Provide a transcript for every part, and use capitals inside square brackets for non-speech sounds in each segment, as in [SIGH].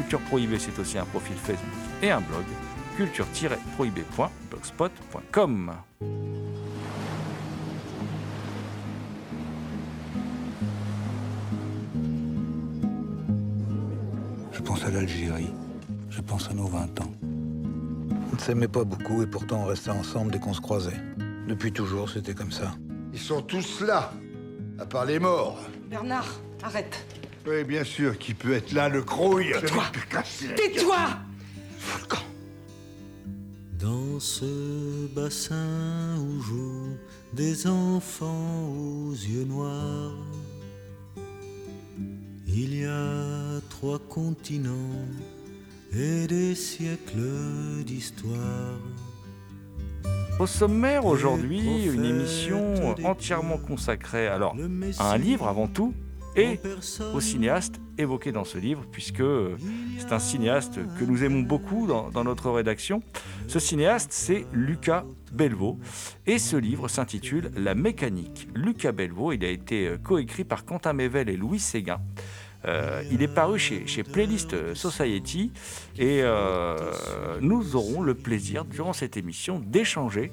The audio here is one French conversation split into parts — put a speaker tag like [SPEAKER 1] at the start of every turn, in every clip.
[SPEAKER 1] Culture Prohibée, c'est aussi un profil Facebook et un blog, culture-prohibée.blogspot.com.
[SPEAKER 2] Je pense à l'Algérie. Je pense à nos 20 ans. On ne s'aimait pas beaucoup et pourtant on restait ensemble dès qu'on se croisait. Depuis toujours, c'était comme ça.
[SPEAKER 3] Ils sont tous là, à part les morts.
[SPEAKER 4] Bernard, arrête.
[SPEAKER 3] Oui, bien sûr, qui peut être là, le crouille
[SPEAKER 4] Tais-toi. Tais-toi. Volcan.
[SPEAKER 5] Dans ce bassin où jouent des enfants aux yeux noirs, il y a trois continents et des siècles d'histoire.
[SPEAKER 1] Au sommaire aujourd'hui, une émission entièrement consacrée alors à un livre avant tout et au cinéaste évoqué dans ce livre, puisque c'est un cinéaste que nous aimons beaucoup dans, notre rédaction. Ce cinéaste, c'est Lucas Belvaux, et ce livre s'intitule La mécanique. Lucas Belvaux, il a été coécrit par Quentin Mével et Louis Séguin. Euh, il est paru chez, Playlist Society et euh, nous aurons le plaisir durant cette émission d'échanger,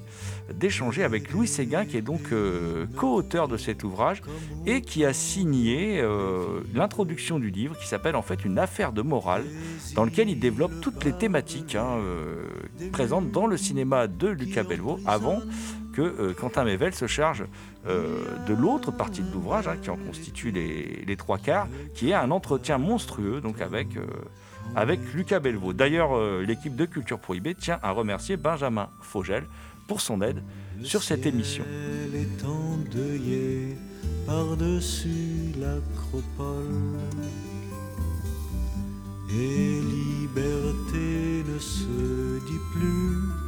[SPEAKER 1] d'échanger avec Louis Séguin qui est donc euh, co-auteur de cet ouvrage et qui a signé l'introduction du livre qui s'appelle en fait une affaire de morale dans lequel il développe toutes les thématiques hein, présentes dans le cinéma de Lucas Belvaux avant euh, Quentin Mével se charge euh, de l'autre partie de l'ouvrage, hein, qui en constitue les, trois quarts, qui est un entretien monstrueux donc avec, euh, avec Lucas Belvaux. D'ailleurs, l'équipe de Culture Prohibée tient à remercier Benjamin Fogel pour son aide sur cette émission.
[SPEAKER 5] Par-dessus l'acropole. Et liberté ne se dit plus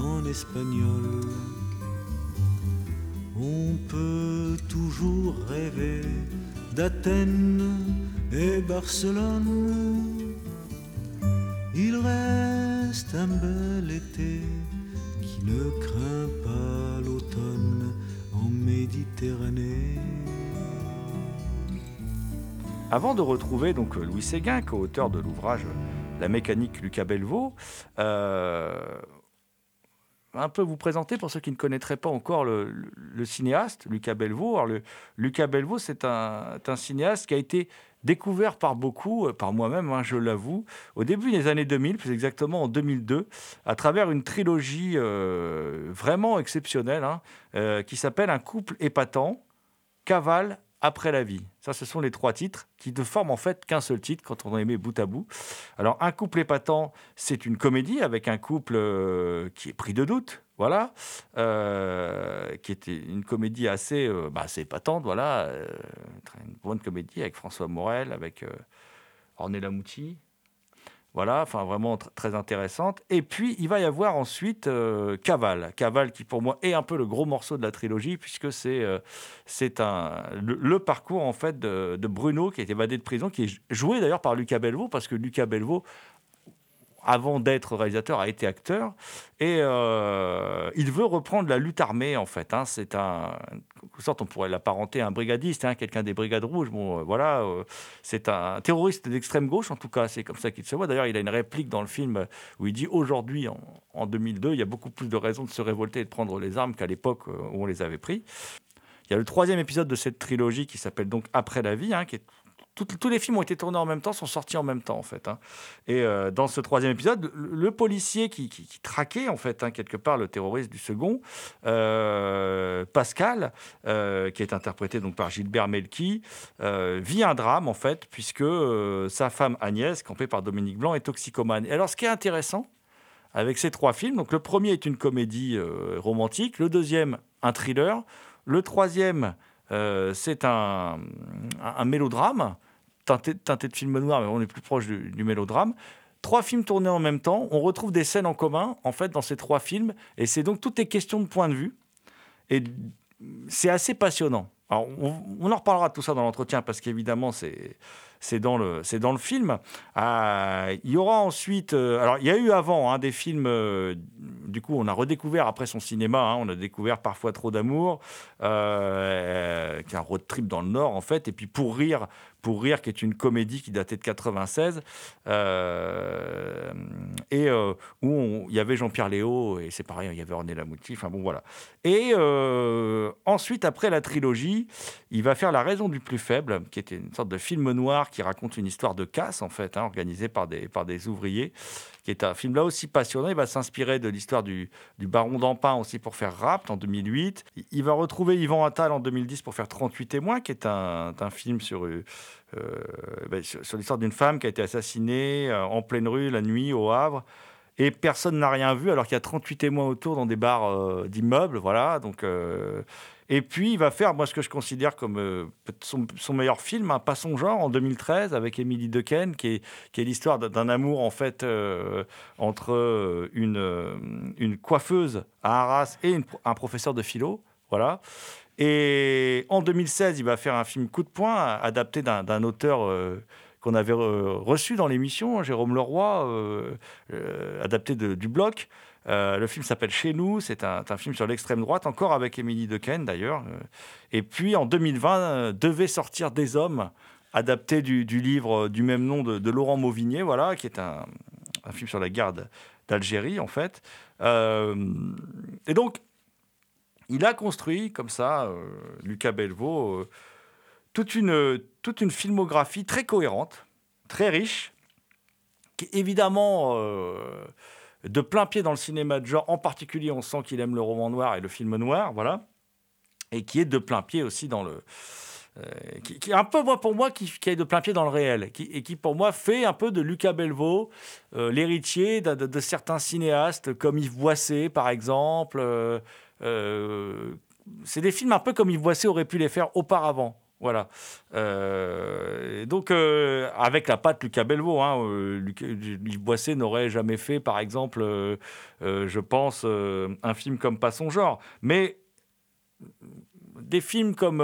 [SPEAKER 5] en espagnol. On peut toujours rêver d'Athènes et Barcelone. Il reste un bel été qui ne craint pas l'automne en Méditerranée.
[SPEAKER 1] Avant de retrouver donc Louis Séguin, co-auteur de l'ouvrage La mécanique Lucas Belvaux, euh, un peu vous présenter pour ceux qui ne connaîtraient pas encore le, cinéaste Lucas Belvaux. Alors le, Lucas Belvaux, c'est un, cinéaste qui a été découvert par beaucoup, par moi-même, hein, je l'avoue, au début des années 2000, plus exactement en 2002, à travers une trilogie euh, vraiment exceptionnelle hein, euh, qui s'appelle Un couple épatant, Cavale après la vie. Ça, ce sont les trois titres qui ne forment en fait qu'un seul titre quand on en met bout à bout. Alors, Un couple épatant, c'est une comédie avec un couple euh, qui est pris de doute, voilà, euh, qui était une comédie assez, euh, bah, assez épatante, voilà, une bonne comédie avec François Morel, avec Ornella Mouti, voilà, enfin vraiment tr très intéressante. Et puis il va y avoir ensuite euh, Cavale, Cavale qui pour moi est un peu le gros morceau de la trilogie puisque c'est euh, un le, parcours en fait de, de, Bruno qui est évadé de prison, qui est joué d'ailleurs par Lucas Belvaux parce que Lucas Belvaux avant d'être réalisateur, a été acteur. Et euh, il veut reprendre la lutte armée, en fait. Hein. C'est un, quelque sorte, on pourrait l'apparenter à un brigadiste, hein, quelqu'un des brigades rouges. Bon, voilà, c'est un terroriste d'extrême gauche, en tout cas, c'est comme ça qu'il se voit. D'ailleurs, il a une réplique dans le film où il dit aujourd'hui, en, en 2002, il y a beaucoup plus de raisons de se révolter et de prendre les armes qu'à l'époque où on les avait pris. Il y a le troisième épisode de cette trilogie qui s'appelle donc Après la vie, hein, qui est tous les films ont été tournés en même temps, sont sortis en même temps en fait. Hein. Et euh, dans ce troisième épisode, le, policier qui, traquait en fait hein, quelque part le terroriste du second, euh, Pascal, euh, qui est interprété donc par Gilbert Melki, vit un drame en fait puisque sa femme Agnès, campée par Dominique Blanc, est toxicomane. Et alors ce qui est intéressant avec ces trois films, donc le premier est une comédie romantique, le deuxième un thriller. Le troisième, c'est un, mélodrame, teinté, de film noir, mais on est plus proche du, mélodrame. Trois films tournés en même temps, on retrouve des scènes en commun, en fait, dans ces trois films, et c'est donc toutes les questions de point de vue. Et c'est assez passionnant. Alors, on, en reparlera tout ça dans l'entretien, parce qu'évidemment, c'est c'est dans le, c'est dans le film. Euh, il y aura ensuite, euh, alors il y a eu avant hein, des films, euh, du coup on a redécouvert après son cinéma, hein, on a découvert parfois trop d'amour, qui est un road trip dans le Nord en fait, et puis pour rire, pour rire, qui est une comédie qui datait de 96, et où il y avait Jean-Pierre Léo, et c'est pareil, il y avait René Lamouti, enfin bon voilà. Et ensuite, après la trilogie, il va faire La raison du plus faible, qui était une sorte de film noir qui raconte une histoire de casse, en fait, hein, organisée par des, par des ouvriers, qui est un film là aussi passionnant. Il va s'inspirer de l'histoire du, baron d'Empin aussi pour faire Rapt en 2008. Il va retrouver Yvan Attal en 2010 pour faire 38 témoins, qui est un, film sur, euh, ben, sur, l'histoire d'une femme qui a été assassinée euh, en pleine rue la nuit au Havre et personne n'a rien vu alors qu'il y a 38 témoins autour dans des bars euh, d'immeubles voilà donc et puis, il va faire, moi, ce que je considère comme euh, son, meilleur film, un Pas son genre, en 2013, avec Émilie Dequesne, qui est, l'histoire d'un amour, en fait, euh, entre euh, une, une coiffeuse à Arras et un professeur de philo. Voilà. Et en 2016, il va faire un film Coup de poing, adapté d'un auteur qu'on avait reçu dans l'émission, Jérôme Leroy, adapté du bloc. Euh, le film s'appelle Chez nous, c'est un, film sur l'extrême droite, encore avec Émilie Dequesne d'ailleurs. Euh, et puis en 2020, euh, devait sortir Des Hommes, adapté du, livre du même nom de, Laurent Mauvigné, voilà, qui est un, film sur la guerre d'Algérie en fait. et donc, il a construit comme ça, Lucas Belvaux, toute, une, toute une filmographie très cohérente, très riche, qui évidemment de plein pied dans le cinéma de genre. En particulier, on sent qu'il aime le roman noir et le film noir, voilà. Et qui est de plein pied aussi dans le. Euh, qui, est un peu, moi, pour moi, qui, est de plein pied dans le réel. Et qui, pour moi, fait un peu de Lucas Belvaux, euh, l'héritier de, certains cinéastes, comme Yves Boisset, par exemple. Euh, c'est des films un peu comme Yves Boisset aurait pu les faire auparavant. Voilà. Euh, donc, euh, avec la patte Lucas Belvaux, hein, euh, Yves Boisset n'aurait jamais fait, par exemple, je pense, un film comme Pas son genre. Mais des films comme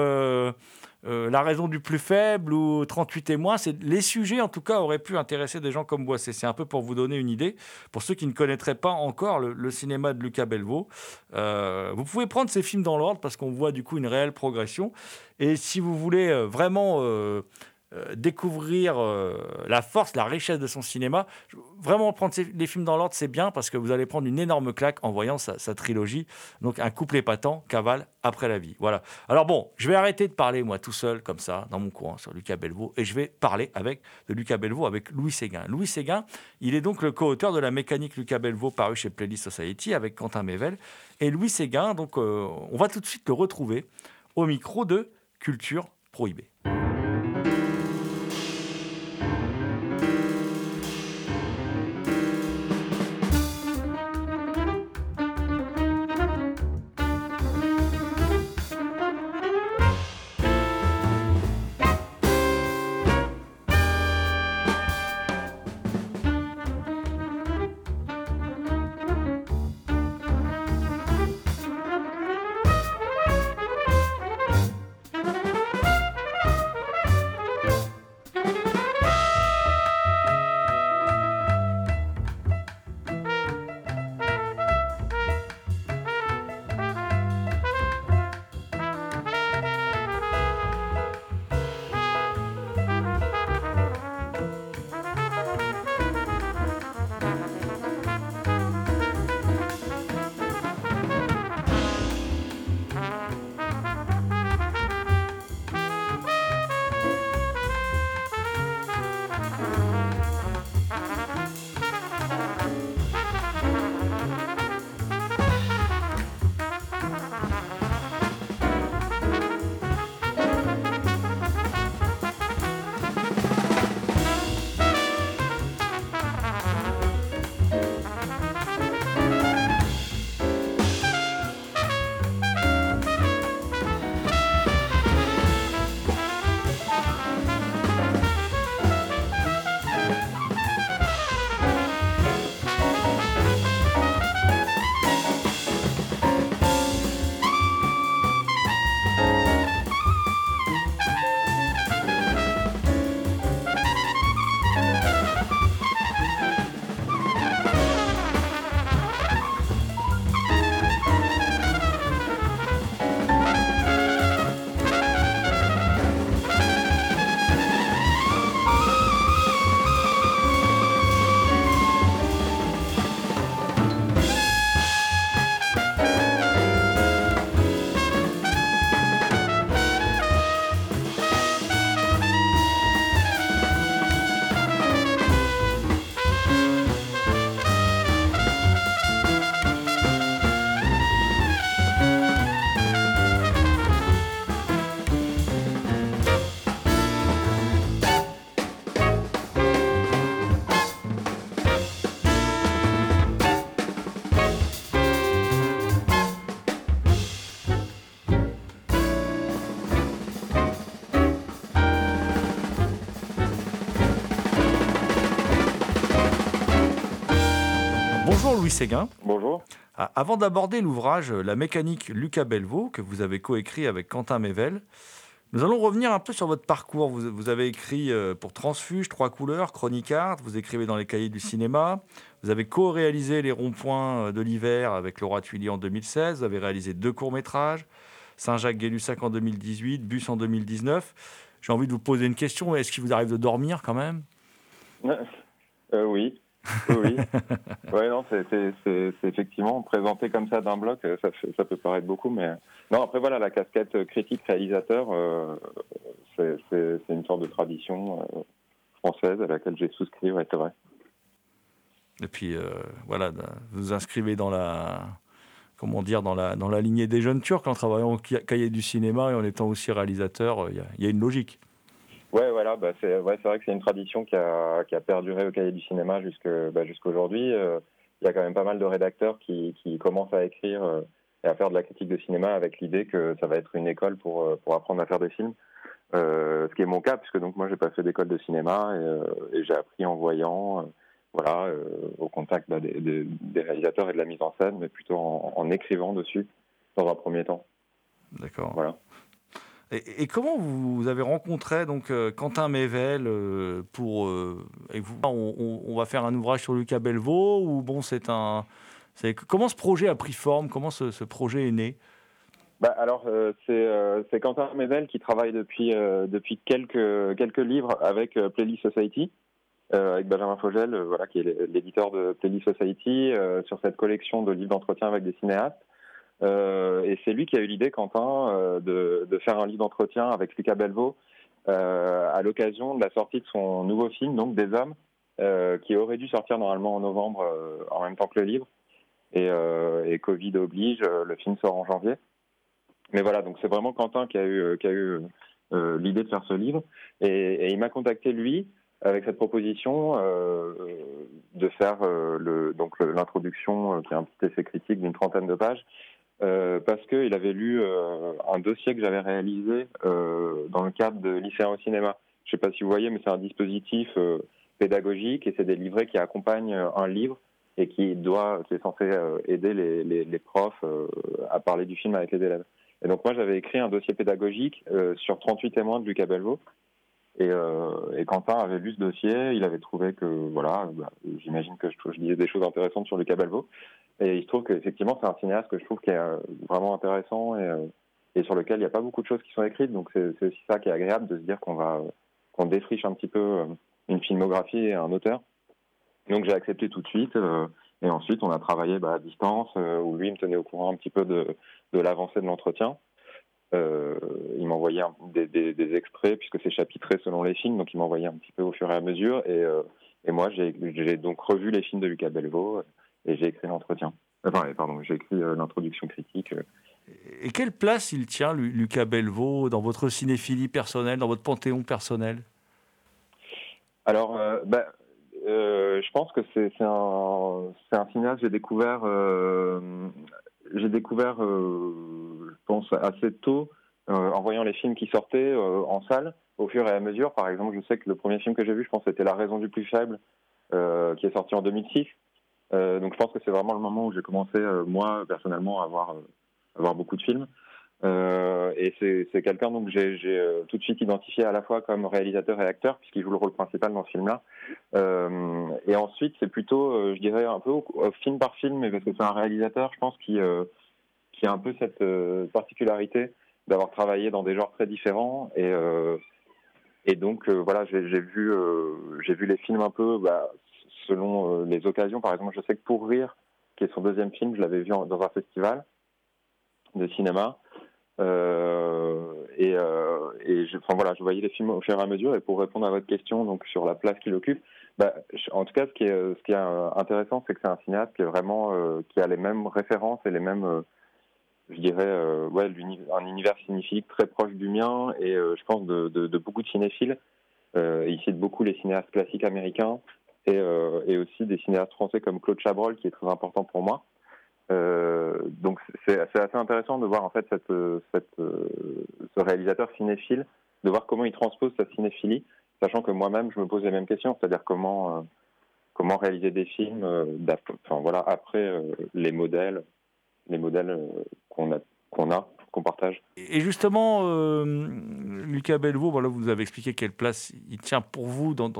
[SPEAKER 1] euh, la raison du plus faible ou 38 témoins, c'est les sujets en tout cas auraient pu intéresser des gens comme Boisset. C'est un peu pour vous donner une idée, pour ceux qui ne connaîtraient pas encore le, cinéma de Lucas Belvaux. Euh, vous pouvez prendre ces films dans l'ordre parce qu'on voit du coup une réelle progression. Et si vous voulez euh, vraiment euh, découvrir euh, la force, la richesse de son cinéma. Vraiment prendre les films dans l'ordre, c'est bien parce que vous allez prendre une énorme claque en voyant sa, trilogie. Donc un couple épatant, cavale après la vie. Voilà. Alors bon, je vais arrêter de parler moi tout seul comme ça dans mon coin sur Lucas Belvaux et je vais parler avec de Lucas Belvaux avec Louis Séguin. Louis Séguin, il est donc le co-auteur de la mécanique Lucas Belvaux paru chez Playlist Society avec Quentin Mével et Louis Séguin. Donc euh, on va tout de suite le retrouver au micro de Culture Prohibée. Séguin.
[SPEAKER 6] Bonjour.
[SPEAKER 1] Ah, Avant d'aborder l'ouvrage La mécanique Lucas Belvaux, que vous avez coécrit avec Quentin Mével, nous allons revenir un peu sur votre parcours. Vous, vous avez écrit euh, pour Transfuge, Trois couleurs, Chronique Art, vous écrivez dans les cahiers du cinéma, vous avez co-réalisé Les ronds-points euh, de l'hiver avec Laura Tuilly en 2016, vous avez réalisé deux courts-métrages, Saint-Jacques-Gay-Lussac en 2018, Bus en 2019. J'ai envie de vous poser une question, est-ce qu'il vous arrive de dormir quand même?
[SPEAKER 6] Euh, oui. Oui, [LAUGHS] ouais, non, c'est effectivement présenté comme ça d'un bloc, euh, ça, peut paraître beaucoup, mais non. Après, voilà, la casquette euh, critique-réalisateur, euh, c'est une sorte de tradition euh, française à laquelle j'ai souscrit, ouais, c'est vrai.
[SPEAKER 1] Et puis, euh, voilà, vous vous inscrivez dans la, comment dire, dans la, dans la lignée des jeunes Turcs en travaillant au ca- cahier du cinéma et en étant aussi réalisateur. euh, Il y a- il y, a une logique.
[SPEAKER 6] Ouais, voilà, bah, c'est ouais, vrai que c'est une tradition qui a, qui a perduré au cahier du cinéma jusque, bah, jusqu'aujourd'hui. Euh, Il y a quand même pas mal de rédacteurs qui, qui commencent à écrire euh, et à faire de la critique de cinéma avec l'idée que ça va être une école pour, euh, pour apprendre à faire des films. Euh, ce qui est mon cas, puisque donc moi j'ai pas fait d'école de cinéma et, et j'ai appris en voyant, voilà, au contact bah, des, des- des réalisateurs et de la mise en scène, mais plutôt en, en écrivant dessus dans un premier temps.
[SPEAKER 1] D'accord.
[SPEAKER 6] Voilà.
[SPEAKER 1] Et, comment vous avez rencontré donc euh, Quentin Mével euh, pour euh, et vous on, va faire un ouvrage sur Lucas Belvaux ou bon c'est un comment ce projet a pris forme? Comment ce, ce projet est né?
[SPEAKER 6] Bah, alors, euh, c'est Quentin Mével qui travaille depuis, depuis quelques, quelques livres avec Playlist Society, avec Benjamin Fogel, voilà, qui est l'éditeur de Playlist Society, sur cette collection de livres d'entretien avec des cinéastes. Euh, et c'est lui qui a eu l'idée, Quentin, euh, de, faire un livre d'entretien avec Lucas Belvaux euh, à l'occasion de la sortie de son nouveau film, donc Des Hommes, qui aurait dû sortir normalement en novembre en même temps que le livre. Et, Covid oblige, le film sort en janvier. Mais voilà, donc c'est vraiment Quentin qui a eu, l'idée de faire ce livre. Et, il m'a contacté, lui, avec cette proposition de faire donc l'introduction, qui est un petit essai critique d'une trentaine de pages, euh, parce qu'il avait lu euh, un dossier que j'avais réalisé euh, dans le cadre de Lycéen au cinéma. Je ne sais pas si vous voyez, mais c'est un dispositif pédagogique et c'est des livrets qui accompagnent un livre et qui doit, qui est censé aider les, profs à parler du film avec les élèves. Et donc moi j'avais écrit un dossier pédagogique sur 38 témoins de Lucas Belvaux. Et, et Quentin avait lu ce dossier, il avait trouvé que, voilà, bah, j'imagine que je, je disais des choses intéressantes sur Lucas Belvaux. Et il se trouve qu'effectivement c'est un cinéaste que je trouve qui est euh, vraiment intéressant et, euh, et sur lequel il n'y a pas beaucoup de choses qui sont écrites. Donc c'est aussi ça qui est agréable de se dire qu'on va, qu'on défriche un petit peu euh, une filmographie et un auteur. Donc j'ai accepté tout de suite. euh, et ensuite, on a travaillé bah, à distance, euh, où lui me tenait au courant un petit peu de, l'avancée de l'entretien. Euh, il m'envoyait des, des, extraits, puisque c'est chapitré selon les films, donc il m'envoyait un petit peu au fur et à mesure. Et, euh, et moi, j'ai donc revu les films de Lucas Belvaux euh, et j'ai écrit l'entretien. Enfin, pardon, j'ai écrit euh, l'introduction critique. euh.
[SPEAKER 1] et quelle place il tient Lu- Lucas Belvaux dans votre cinéphilie personnelle dans votre panthéon personnel?
[SPEAKER 6] Alors, euh, bah, euh, je pense que c'est un, un cinéaste que j'ai découvert, euh, j'ai découvert, je pense, assez tôt, en voyant les films qui sortaient en salle, au fur et à mesure. Par exemple, je sais que le premier film que j'ai vu, je pense, c'était La raison du plus faible, qui est sorti en 2006. Euh, donc, je pense que c'est vraiment le moment où j'ai commencé, euh, moi, personnellement, à voir, euh, à voir beaucoup de films. Et c'est quelqu'un donc j'ai tout de suite identifié à la fois comme réalisateur et acteur puisqu'il joue le rôle principal dans ce film-là. Et ensuite c'est plutôt, je dirais un peu film par film, mais parce que c'est un réalisateur, je pense qui qui a un peu cette particularité d'avoir travaillé dans des genres très différents et donc voilà j'ai vu j'ai vu les films un peu bah, selon euh, les occasions. Par exemple, je sais que Pour rire, qui est son deuxième film, je l'avais vu dans un festival de cinéma. Euh, et euh, et je, voilà, je voyais les films au fur et à mesure. Et pour répondre à votre question, donc sur la place qu'il occupe, bah, en tout cas, ce qui est, intéressant, c'est que c'est un cinéaste qui vraiment qui a les mêmes références et les mêmes, je dirais, un univers cinéphilique très proche du mien et je pense de, de, beaucoup de cinéphiles. Il cite beaucoup les cinéastes classiques américains et, euh, et aussi des cinéastes français comme Claude Chabrol, qui est très important pour moi. Euh, donc c'est assez intéressant de voir en fait cette, cette, euh, ce réalisateur cinéphile, de voir comment il transpose sa cinéphilie, sachant que moi-même je me pose les mêmes questions, c'est-à-dire comment comment réaliser des films, enfin voilà, après les modèles, les modèles qu'on a, qu'on a qu'on partage.
[SPEAKER 1] Et justement, euh, Lucas Bellevaux, voilà, vous nous avez expliqué quelle place il tient pour vous dans,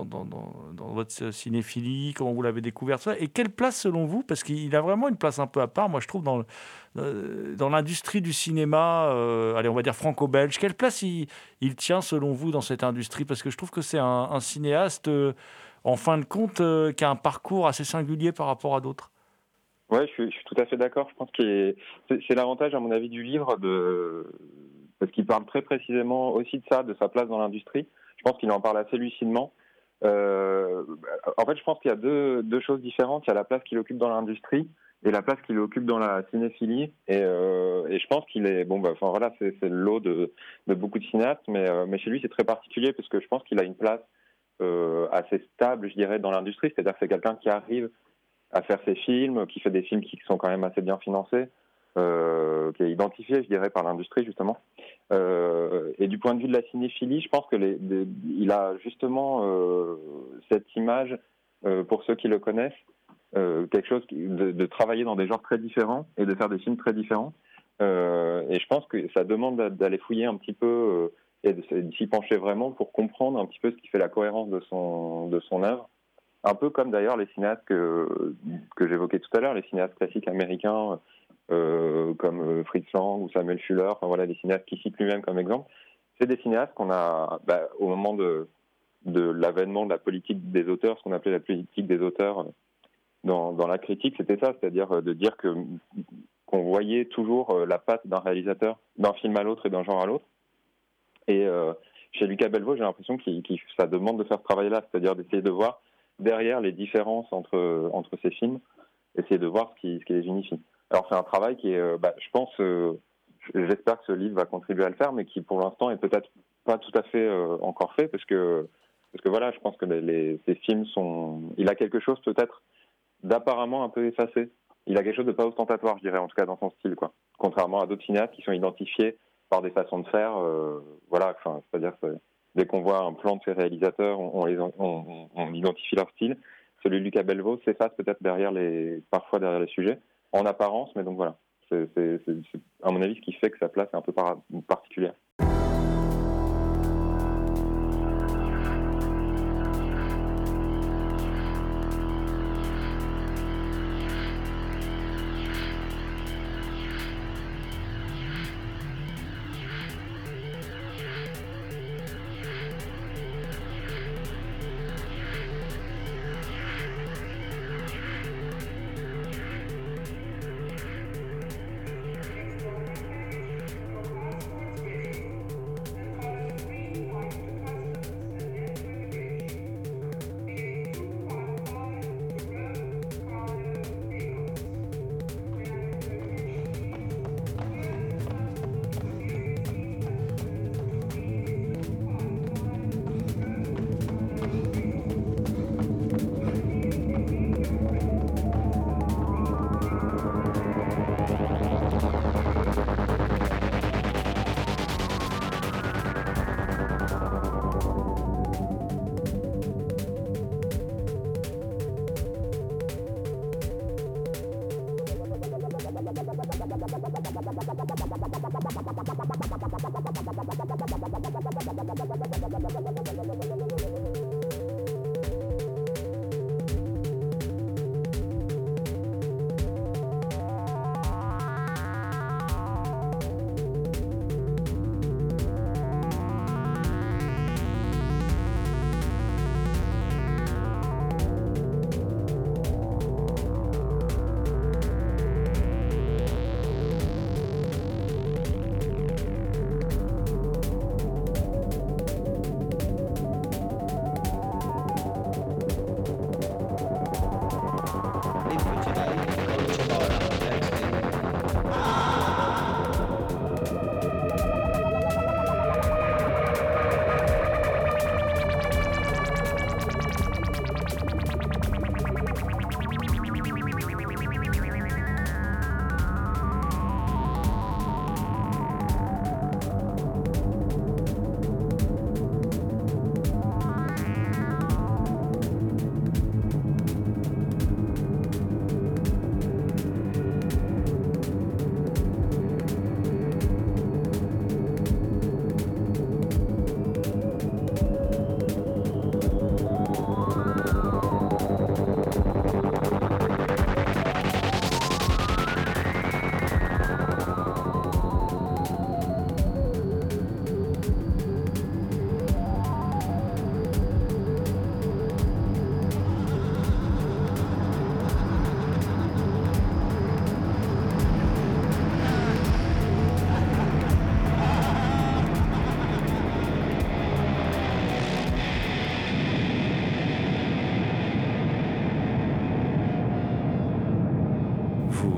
[SPEAKER 1] votre cinéphilie, comment vous l'avez découvert, ça. Et quelle place selon vous Parce qu'il a vraiment une place un peu à part, moi je trouve, dans, euh, l'industrie du cinéma, euh, allez, on va dire franco-belge. Quelle place il, tient selon vous dans cette industrie? Parce que je trouve que c'est un, cinéaste, en fin de compte, qui a un parcours assez singulier par rapport à d'autres.
[SPEAKER 6] Ouais, je suis, tout à fait d'accord. Je pense que c'est l'avantage, à mon avis, du livre, de... parce qu'il parle très précisément aussi de ça, de sa place dans l'industrie. Je pense qu'il en parle assez lucidement. Euh... en fait, je pense qu'il y a deux, choses différentes. Il y a la place qu'il occupe dans l'industrie et la place qu'il occupe dans la cinéphilie. Et, euh... je pense qu'il est bon. Bah, enfin voilà, c'est le lot de, beaucoup de cinéastes, mais, euh, mais chez lui, c'est très particulier parce que je pense qu'il a une place assez stable, je dirais, dans l'industrie. C'est-à-dire que c'est quelqu'un qui arrive à faire ses films, qui fait des films qui sont quand même assez bien financés, euh, qui est identifié, je dirais, par l'industrie justement. Euh, et du point de vue de la cinéphilie, je pense que les, les, il a justement euh, cette image pour ceux qui le connaissent, quelque chose de, travailler dans des genres très différents et de faire des films très différents. Et je pense que ça demande d'aller fouiller un petit peu et de, s'y pencher vraiment pour comprendre un petit peu ce qui fait la cohérence de son œuvre un peu comme d'ailleurs les cinéastes que, que j'évoquais tout à l'heure, les cinéastes classiques américains euh, comme euh, Fritz Lang ou Samuel Fuller, enfin voilà, les cinéastes qui citent lui-même comme exemple. C'est des cinéastes qu'on a, bah, au moment de, de l'avènement de la politique des auteurs, ce qu'on appelait la politique des auteurs euh, dans, dans la critique, c'était ça, c'est-à-dire de dire que qu'on voyait toujours la patte d'un réalisateur d'un film à l'autre et d'un genre à l'autre. Et chez Lucas Belvaux, j'ai l'impression qu'il, qu ça demande de faire ce travail-là, c'est-à-dire d'essayer de voir derrière les différences entre, entre ces films, essayer de voir ce qui, ce qui les unifie. Alors c'est un travail qui est, euh, bah, je pense, euh, j'espère que ce livre va contribuer à le faire, mais qui pour l'instant est peut-être pas tout à fait euh, encore fait, parce que, parce que voilà, je pense que les, ces films sont... Il a quelque chose peut-être d'apparemment un peu effacé. Il a quelque chose de pas ostentatoire, je dirais, en tout cas dans son style, quoi. Contrairement à d'autres cinéastes qui sont identifiés par des façons de faire, voilà, enfin, c'est-à-dire dès qu'on voit un plan de ces réalisateurs, on, on, on, on identifie leur style. Celui de Lucas Belvaux s'efface peut-être derrière les, parfois derrière les sujets, en apparence, mais donc voilà. C'est, à mon avis, ce qui fait que sa place est un peu par, particulière.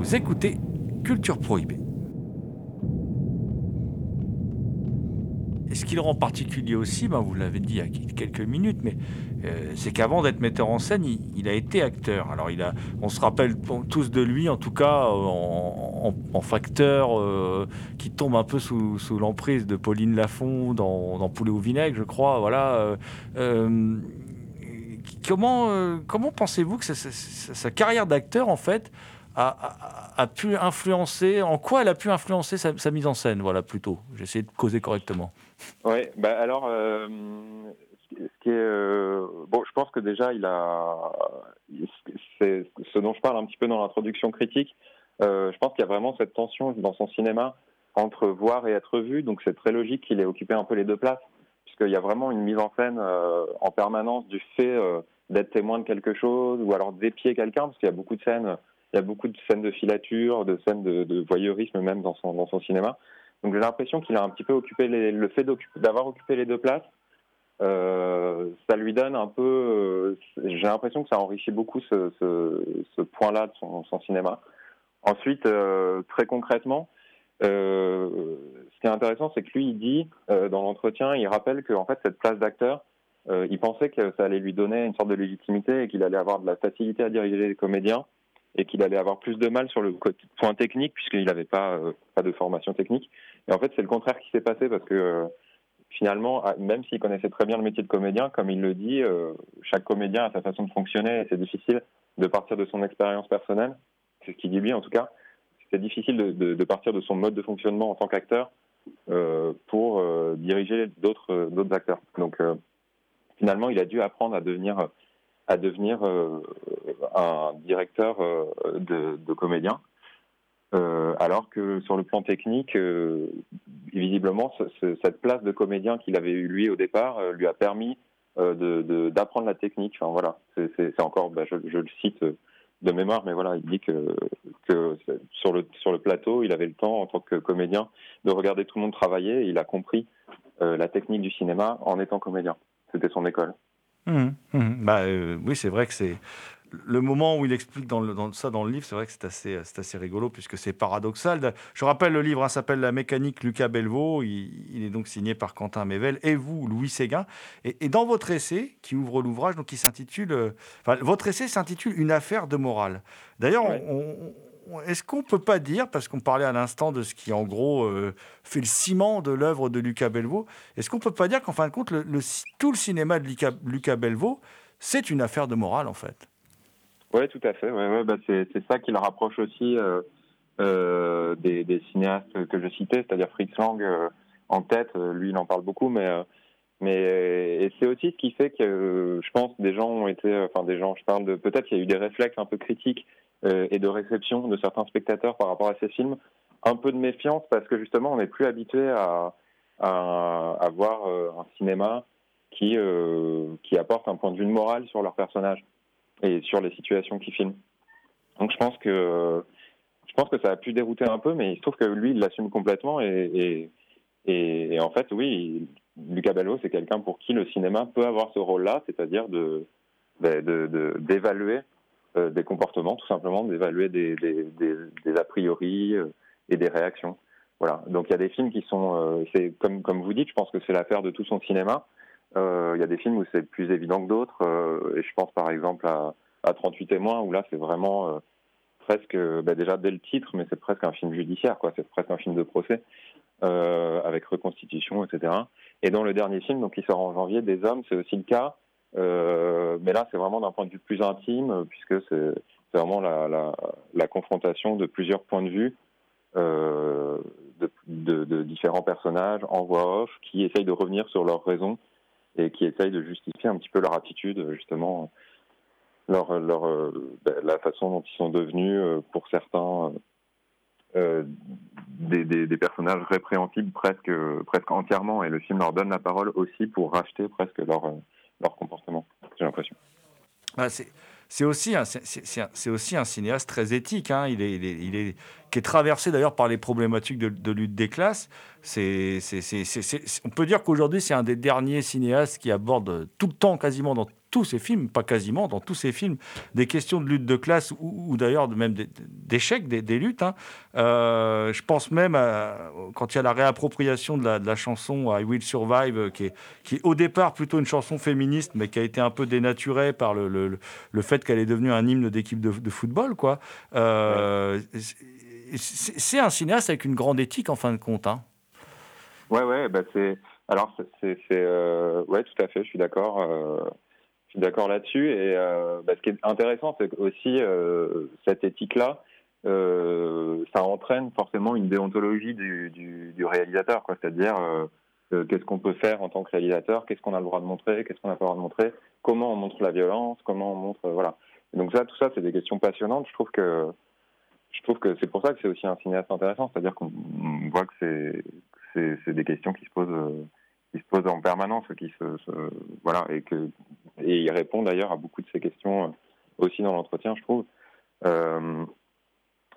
[SPEAKER 1] Vous écoutez Culture Prohibée. Et ce qui rend particulier aussi, ben vous l'avez dit il y a quelques minutes, mais euh, c'est qu'avant d'être metteur en scène, il, a été acteur. Alors, on se rappelle tous de lui, en tout cas, en, facteur euh, qui tombe un peu sous, l'emprise de Pauline Lafont dans, Poulet au vinaigre, je crois. Euh, comment pensez-vous que sa, carrière d'acteur, en fait, a, pu influencer En quoi elle a pu influencer sa, mise en scène Voilà, plutôt. J'essaie de causer correctement.
[SPEAKER 6] Oui, bah alors, euh, ce qui est, euh, bon, je pense que déjà, il a, c'est ce dont je parle un petit peu dans l'introduction critique. Euh, je pense qu'il y a vraiment cette tension dans son cinéma entre voir et être vu, donc c'est très logique qu'il ait occupé un peu les deux places, puisqu'il y a vraiment une mise en scène en permanence du fait d'être témoin de quelque chose, ou alors d'épier quelqu'un, parce qu'il y a beaucoup de scènes, il y a beaucoup de scènes de filature, de scènes de, voyeurisme même dans son, cinéma. Donc j'ai l'impression qu'il a un petit peu occupé le fait d'avoir occupé les deux places. Euh, ça lui donne un peu. Euh, j'ai l'impression que ça enrichit beaucoup ce, point-là de son, cinéma. Ensuite, euh, très concrètement, ce qui est intéressant, c'est que lui, il dit dans l'entretien, il rappelle qu'en fait cette place d'acteur, il pensait que ça allait lui donner une sorte de légitimité et qu'il allait avoir de la facilité à diriger les comédiens et qu'il allait avoir plus de mal sur le point technique puisqu'il n'avait pas, euh, pas de formation technique. Et en fait, c'est le contraire qui s'est passé parce que euh, finalement, ah, même s'il connaissait très bien le métier de comédien, comme il le dit, euh, chaque comédien a sa façon de fonctionner et c'est difficile de partir de son expérience personnelle. C'est ce qu'il dit lui en tout cas. C'est difficile de, de, de, partir de son mode de fonctionnement en tant qu'acteur pour diriger d'autres d'autres acteurs. Donc finalement, il a dû apprendre à devenir à devenir euh, un directeur euh, de, comédien. Euh, alors que sur le plan technique, visiblement, cette place de comédien qu'il avait eu lui au départ lui a permis d'apprendre la technique. Enfin voilà, c'est encore, bah, je, le cite de mémoire, mais voilà, il dit que, sur, le, plateau, il avait le temps en tant que comédien de regarder tout le monde travailler. Il a compris la technique du cinéma en étant comédien. C'était son école.
[SPEAKER 1] Mmh, mmh. Bah, euh, oui, c'est vrai que c'est le moment où il explique dans, dans ça dans le livre, c'est vrai que c'est assez, c'est assez rigolo puisque c'est paradoxal. Je rappelle, le livre hein, s'appelle La mécanique Lucas Belvaux. Il, est donc signé par Quentin Mével et vous, Louis Séguin. Et, dans votre essai qui ouvre l'ouvrage, donc qui s'intitule, euh, votre essai s'intitule Une affaire de morale. D'ailleurs, on, est-ce qu'on ne peut pas dire, parce qu'on parlait à l'instant de ce qui en gros euh, fait le ciment de l'œuvre de Lucas Belvaux, est-ce qu'on ne peut pas dire qu'en fin de compte, le, tout le cinéma de Lucas, Lucas Belvaux, c'est une affaire de morale en fait?
[SPEAKER 6] Oui, tout à fait. Bah, c'est, ça qui le rapproche aussi euh, euh, des, cinéastes que je citais, c'est-à-dire Fritz Lang en tête. Lui, il en parle beaucoup, mais mais et c'est aussi ce qui fait que je pense des gens ont été, enfin des gens, je parle de peut-être qu'il y a eu des réflexes un peu critiques euh, et de réception de certains spectateurs par rapport à ces films. Un peu de méfiance parce que justement on n'est plus habitué à, à, voir euh, un cinéma qui, euh, qui apporte un point de vue moral sur leurs personnages et sur les situations qu'ils filment. Donc je pense que je pense que ça a pu dérouter un peu, mais il se trouve que lui il l'assume complètement et, en fait oui, Lucas Bello c'est quelqu'un pour qui le cinéma peut avoir ce rôle-là, c'est-à-dire de d'évaluer euh, des comportements, tout simplement, d'évaluer des, a priori euh, et des réactions. Voilà. Donc il y a des films qui sont, euh, c'est comme vous dites, je pense que c'est l'affaire de tout son cinéma. Il y a des films où c'est plus évident que d'autres, et je pense par exemple à, à 38 témoins où là c'est vraiment presque, bah, déjà dès le titre, mais c'est presque un film judiciaire, quoi. C'est presque un film de procès avec reconstitution, etc. Et dans le dernier film, donc qui sort en janvier, Des hommes, c'est aussi le cas. Euh, mais là, c'est vraiment d'un point de vue plus intime, puisque c'est vraiment la, confrontation de plusieurs points de vue euh, de, différents personnages en voix off qui essayent de revenir sur leurs raisons et qui essayent de justifier un petit peu leur attitude, justement, leur, euh, ben, la façon dont ils sont devenus, pour certains, euh, des, personnages répréhensibles presque, presque entièrement. Et le film leur donne la parole aussi pour racheter presque leur leur comportement, j'ai l'impression.
[SPEAKER 1] Ah, c'est aussi, un, c'est aussi un cinéaste très éthique. Hein. Il, est, il, est, qui est traversé d'ailleurs par les problématiques de, lutte des classes. on peut dire qu'aujourd'hui, c'est un des derniers cinéastes qui aborde tout le temps, quasiment dans tous ces films, pas quasiment, dans tous ces films, des questions de lutte de classe ou, d'ailleurs même d'échecs des, luttes. Hein. Euh, je pense même à, quand il y a la réappropriation de la, chanson I Will Survive, qui est, qui est, au départ plutôt une chanson féministe, mais qui a été un peu dénaturée par le, le, fait qu'elle est devenue un hymne d'équipe de, football. quoi. Euh, c'est un cinéaste avec une grande éthique en fin de compte. Hein.
[SPEAKER 6] Ouais, ouais, bah c'est. Alors, c'est. Euh, ouais, tout à fait, je suis d'accord. Euh, je suis d'accord là-dessus. Et euh, bah, ce qui est intéressant, c'est aussi cette éthique-là, ça entraîne forcément une déontologie du, réalisateur. C'est-à-dire, qu'est-ce qu'on peut faire en tant que réalisateur, qu'est-ce qu'on a le droit de montrer, qu'est-ce qu'on n'a le droit de montrer, comment on montre la violence, comment on montre. voilà. donc, ça, tout ça, c'est des questions passionnantes. Je trouve que je trouve que c'est pour ça que c'est aussi un cinéaste intéressant, c'est-à-dire qu'on voit que c'est des questions qui se posent euh, qui se posent en permanence, qui se, voilà et que et il répond d'ailleurs à beaucoup de ces questions euh, aussi dans l'entretien, je trouve. Euh,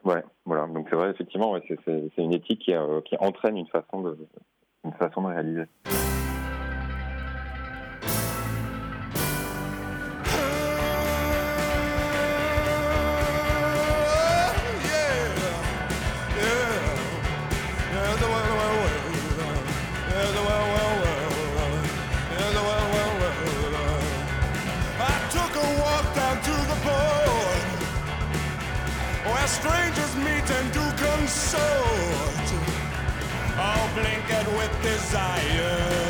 [SPEAKER 6] ouais, voilà. Donc c'est vrai, effectivement, c'est une éthique qui, qui entraîne une façon de réaliser. strangers meet and do consort, all blinkered with desire.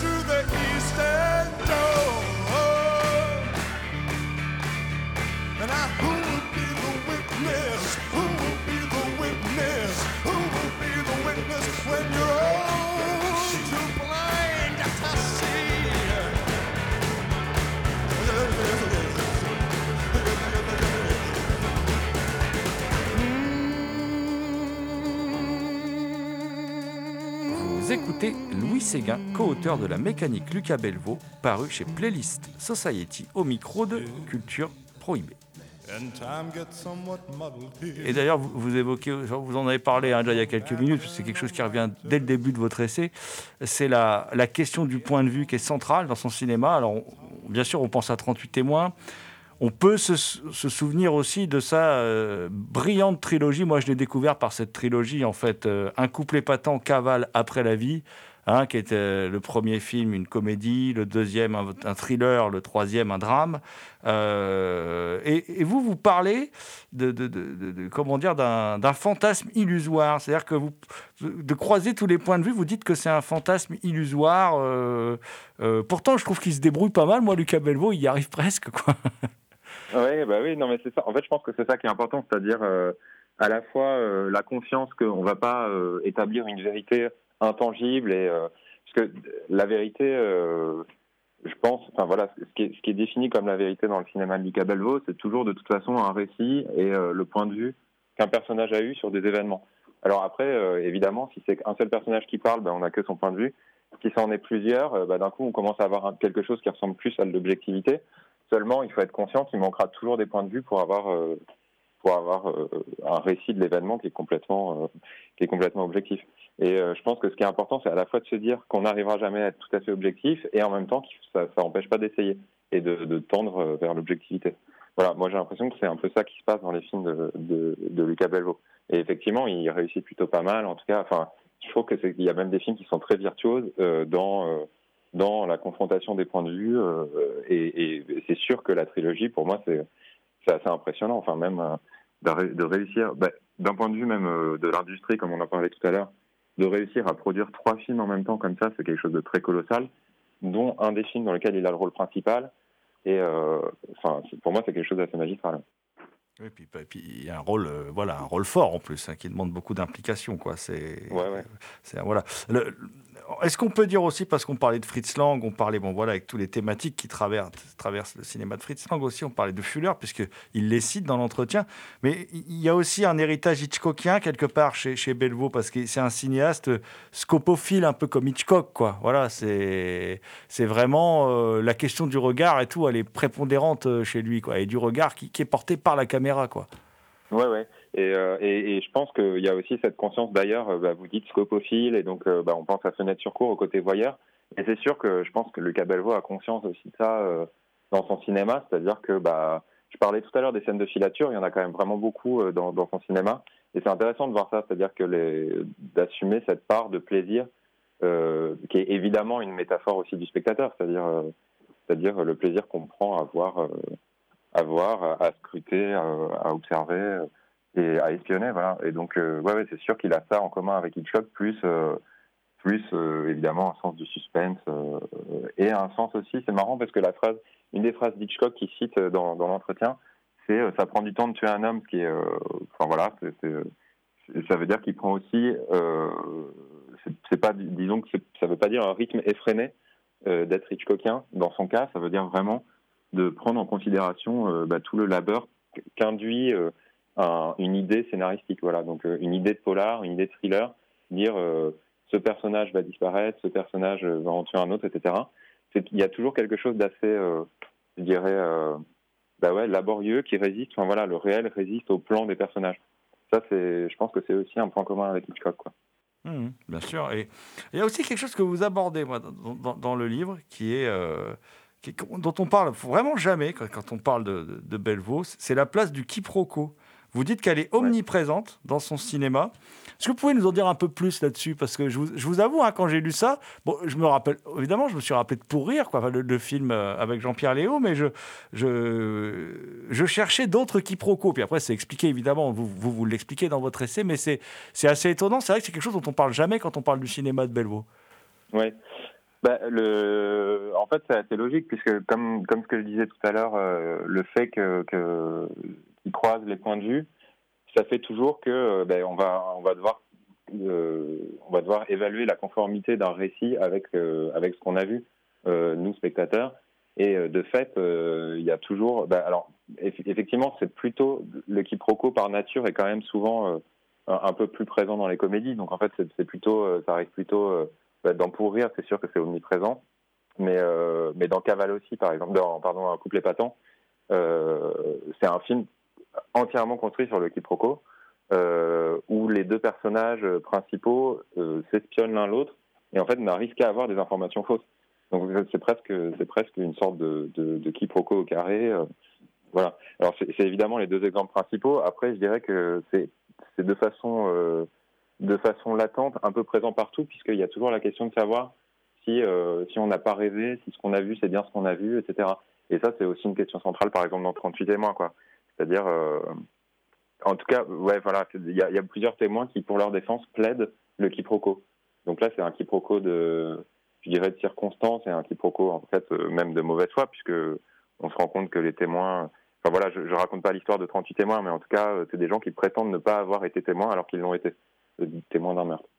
[SPEAKER 1] écoutez Louis Séguin, co-auteur de La mécanique Lucas Belvaux, paru chez Playlist Society au micro de Culture Prohibée. Et d'ailleurs, vous, évoquez, vous en avez parlé hein, il y a quelques minutes, c'est quelque chose qui revient dès le début de votre essai, c'est la, la, question du point de vue qui est centrale dans son cinéma. Alors, bien sûr, on pense à 38 témoins, on peut se, souvenir aussi de sa euh, brillante trilogie. Moi, je l'ai découvert par cette trilogie, en fait, euh, Un couple épatant cavale après la vie, hein, qui était euh, le premier film, une comédie, le deuxième, un, thriller, le troisième, un drame. Et, vous, vous parlez de, comment dire, d'un fantasme illusoire. C'est-à-dire que vous, de croiser tous les points de vue, vous dites que c'est un fantasme illusoire. pourtant, je trouve qu'il se débrouille pas mal. Moi, Lucas Belvaux, il y arrive presque, quoi.
[SPEAKER 6] Oui, bah oui, non, mais c'est ça. En fait, je pense que c'est ça qui est important, c'est-à-dire euh, à la fois euh, la confiance qu'on ne va pas euh, établir une vérité intangible et parce que la vérité, je pense, enfin voilà, ce qui, est, défini comme la vérité dans le cinéma de Luca Belvo, c'est toujours de toute façon un récit et le point de vue qu'un personnage a eu sur des événements. Alors après, évidemment, si c'est un seul personnage qui parle, ben, on n'a que son point de vue. Si ça en est plusieurs, ben, d'un coup, on commence à avoir quelque chose qui ressemble plus à l'objectivité. Seulement, il faut être conscient qu'il manquera toujours des points de vue pour avoir euh, pour avoir euh, un récit de l'événement qui est complètement euh, qui est complètement objectif. Et je pense que ce qui est important, c'est à la fois de se dire qu'on n'arrivera jamais à être tout à fait objectif, et en même temps que ça n'empêche pas d'essayer et de, tendre vers l'objectivité. Voilà, moi j'ai l'impression que c'est un peu ça qui se passe dans les films de, de, de Belvaux. Et effectivement, il réussit plutôt pas mal. En tout cas, enfin, je trouve qu'il y a même des films qui sont très virtuoses dans dans la confrontation des points de vue. Euh, et, c'est sûr que la trilogie, pour moi, c'est assez impressionnant. Enfin, même, euh, de réussir, bah, d'un point de vue même euh, de l'industrie, comme on en parlait tout à l'heure, de réussir à produire trois films en même temps comme ça, c'est quelque chose de très colossal, dont un des films dans lequel il a le rôle principal. Et euh, enfin, pour moi, c'est quelque chose d'assez magistral.
[SPEAKER 1] Et puis, puis il y a un rôle, euh, voilà, un rôle fort en plus, hein, qui demande beaucoup d'implication, quoi. C'est,
[SPEAKER 6] ouais, ouais.
[SPEAKER 1] c'est voilà. Le, est-ce qu'on peut dire aussi, parce qu'on parlait de Fritz Lang, on parlait, bon voilà, avec tous les thématiques qui traversent, traversent le cinéma de Fritz Lang aussi, on parlait de Fuller, puisqu'il les cite dans l'entretien, mais il y a aussi un héritage Hitchcockien quelque part chez, chez Belvaux, parce que c'est un cinéaste scopophile, un peu comme Hitchcock, quoi. Voilà, c'est, c'est vraiment euh, la question du regard et tout, elle est prépondérante euh, chez lui, quoi, et du regard qui, qui est porté par la caméra, quoi.
[SPEAKER 6] Ouais, ouais. Euh, et, et, je pense qu'il y a aussi cette conscience d'ailleurs, euh, bah, vous dites scopophile, et donc euh, bah, on pense à Fenêtre sur cour au côté voyeur. Et c'est sûr que je pense que Lucas Belvaux a conscience aussi de ça dans son cinéma, c'est-à-dire que bah, je parlais tout à l'heure des scènes de filature, il y en a quand même vraiment beaucoup dans, dans, son cinéma. Et c'est intéressant de voir ça, c'est-à-dire que d'assumer cette part de plaisir, qui est évidemment une métaphore aussi du spectateur, c'est-à-dire, c'est-à-dire le plaisir qu'on prend à voir, à voir, à scruter, à observer et à espionner, voilà. Et donc, euh, ouais, c'est sûr qu'il a ça en commun avec Hitchcock, plus, euh, plus euh, évidemment un sens du suspense et un sens aussi. C'est marrant parce que la phrase, une des phrases d'Hitchcock qu'il cite dans, l'entretien, c'est ça prend du temps de tuer un homme, ce qui est, enfin voilà, ça veut dire qu'il prend aussi, c'est, pas, disons que ça veut pas dire un rythme effréné d'être Hitchcockien. Dans son cas, ça veut dire vraiment de prendre en considération bah, tout le labeur qu'induit une idée scénaristique, voilà. Donc euh, une idée de polar, une idée de thriller, dire euh, ce personnage va disparaître, ce personnage va en tuer un autre, etc. Il y a toujours quelque chose d'assez, euh, je dirais, bah ouais, laborieux qui résiste. Enfin voilà, le réel résiste au plan des personnages. Ça, c'est, je pense que c'est aussi un point commun avec Hitchcock, quoi.
[SPEAKER 1] Mmh, bien sûr. Et il y a aussi quelque chose que vous abordez dans, le livre qui est, dont on parle vraiment jamais quand, on parle de, de, de Bellevaux, c'est la place du quiproquo. Vous dites qu'elle est omniprésente dans son cinéma. Est-ce que vous pouvez nous en dire un peu plus là-dessus? Parce que je vous, avoue, hein, quand j'ai lu ça, bon, je me rappelle, évidemment, je me suis rappelé de Pourrir, quoi, le, film euh, avec Jean-Pierre Léo, mais je, je, je cherchais d'autres quiproquos. Puis après, c'est expliqué, évidemment, vous, vous, vous l'expliquez dans votre essai, mais c'est assez étonnant. C'est vrai que c'est quelque chose dont on parle jamais quand on parle du cinéma de Bellevaux.
[SPEAKER 6] Oui. Bah, le... En fait, c'est assez logique, puisque comme, comme ce que je disais tout à l'heure, euh, le fait que, que qui croisent les points de vue, ça fait toujours que euh, ben, on va on va devoir euh, va devoir évaluer la conformité d'un récit avec euh, avec ce qu'on a vu nous spectateurs. Et de fait il y a toujours ben, alors effectivement c'est plutôt le quiproquo par nature est quand même souvent un, peu plus présent dans les comédies. Donc en fait c'est plutôt ça arrive plutôt ben, dans pour rire c'est sûr que c'est omniprésent mais mais dans Cavale aussi par exemple dans pardon un couple épatant c'est un film entièrement construit sur le quiproquo, euh, où les deux personnages principaux euh, s'espionnent l'un l'autre et en fait n'arrivent qu'à avoir des informations fausses. Donc c'est presque c'est presque une sorte de, de, quiproquo au carré. Euh, voilà. Alors c'est évidemment les deux exemples principaux. Après, je dirais que c'est de façon de façon latente, un peu présent partout, puisqu'il y a toujours la question de savoir si si on n'a pas rêvé, si ce qu'on a vu c'est bien ce qu'on a vu, etc. Et ça c'est aussi une question centrale, par exemple dans 38 témoins, quoi. C'est-à-dire, euh, en tout cas, ouais, voilà, il y, a plusieurs témoins qui, pour leur défense, plaident le quiproquo. Donc là, c'est un quiproquo de, je dirais, de circonstances et un quiproquo, en fait, euh, même de mauvaise foi, puisque on se rend compte que les témoins, enfin voilà, je, ne raconte pas l'histoire de 38 témoins, mais en tout cas, euh, c'est des gens qui prétendent ne pas avoir été témoins alors qu'ils l'ont été, témoins d'un meurtre.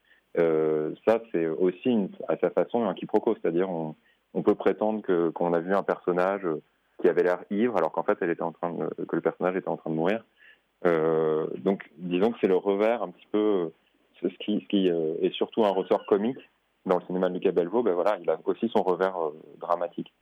[SPEAKER 6] ça, c'est aussi à sa façon un quiproquo, c'est-à-dire on, peut prétendre que qu'on a vu un personnage qui avait l'air ivre, alors qu'en fait, elle était en train que le personnage était en train de mourir. Euh, donc, disons que c'est le revers un petit peu, ce qui, ce qui euh, est surtout un ressort comique dans le cinéma de Lucas Belvaux. Ben voilà, il a aussi son revers euh, dramatique.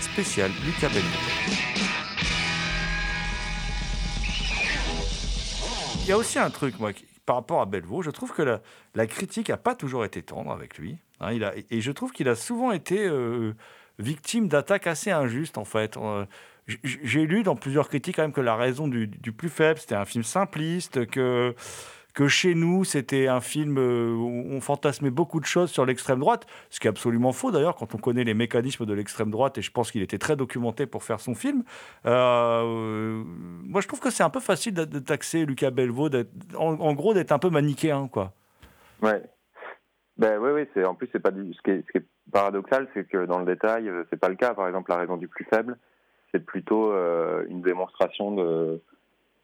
[SPEAKER 1] Spéciale Lucas Bello. Il y a aussi un truc, moi, par rapport à Bellevaux, je trouve que la, critique n'a pas toujours été tendre avec lui. Hein, et je trouve qu'il a souvent été euh, victime d'attaques assez injustes, en fait. Euh, j'ai lu dans plusieurs critiques quand même que La raison du plus faible, c'était un film simpliste, que que chez nous, c'était un film euh, où on fantasmait beaucoup de choses sur l'extrême droite, ce qui est absolument faux d'ailleurs quand on connaît les mécanismes de l'extrême droite, et je pense qu'il était très documenté pour faire son film. Euh, moi, je trouve que c'est un peu facile de, taxer Lucas Belvaux, en, gros, d'être un peu manichéen, quoi.
[SPEAKER 6] Ouais. Ben oui, oui, c'est en plus pas ce, qui est, paradoxal, c'est que dans le détail, euh, c'est pas le cas. Par exemple, la raison du plus faible, c'est plutôt une démonstration de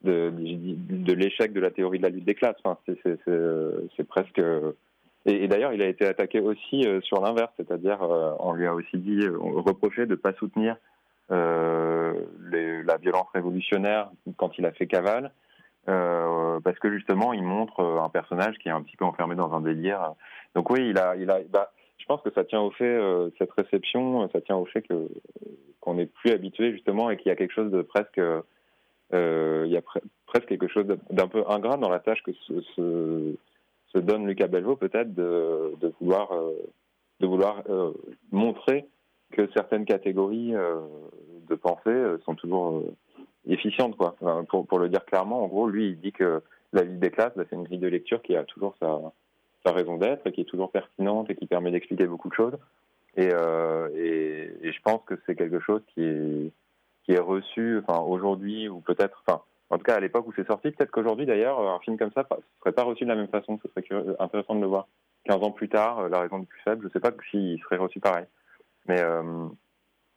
[SPEAKER 6] de, l'échec de la théorie de la lutte des classes. C'est presque. Et, d'ailleurs, il a été attaqué aussi euh, sur l'inverse, c'est-à-dire euh, on lui a aussi dit, reproché de ne pas soutenir euh, la violence révolutionnaire quand il a fait cavale, parce que justement, il montre un personnage qui est un petit peu enfermé dans un délire. Donc oui, il a. Bah, je pense que ça tient au fait cette réception, ça tient au fait que qu'on n'est plus habitué justement et qu'il y a quelque chose de presque euh, il y a presque quelque chose d'un peu ingrat dans la tâche que se, donne Lucas Belvaux peut-être de, vouloir, euh, euh, montrer que certaines catégories de pensée sont toujours efficientes. Pour, le dire clairement, en gros, lui, il dit que la vie des classes, bah, c'est une grille de lecture qui a toujours sa, raison d'être, qui est toujours pertinente et qui permet d'expliquer beaucoup de choses. Euh, et, et, je pense que c'est quelque chose qui est, qui est reçu, enfin aujourd'hui ou peut-être, enfin en tout cas à l'époque où c'est sorti, peut-être qu'aujourd'hui d'ailleurs un film comme ça ne serait pas reçu de la même façon. Ce serait intéressant de le voir. 15 ans plus tard, euh, La raison du plus faible, je ne sais pas s'il serait reçu pareil. Mais euh,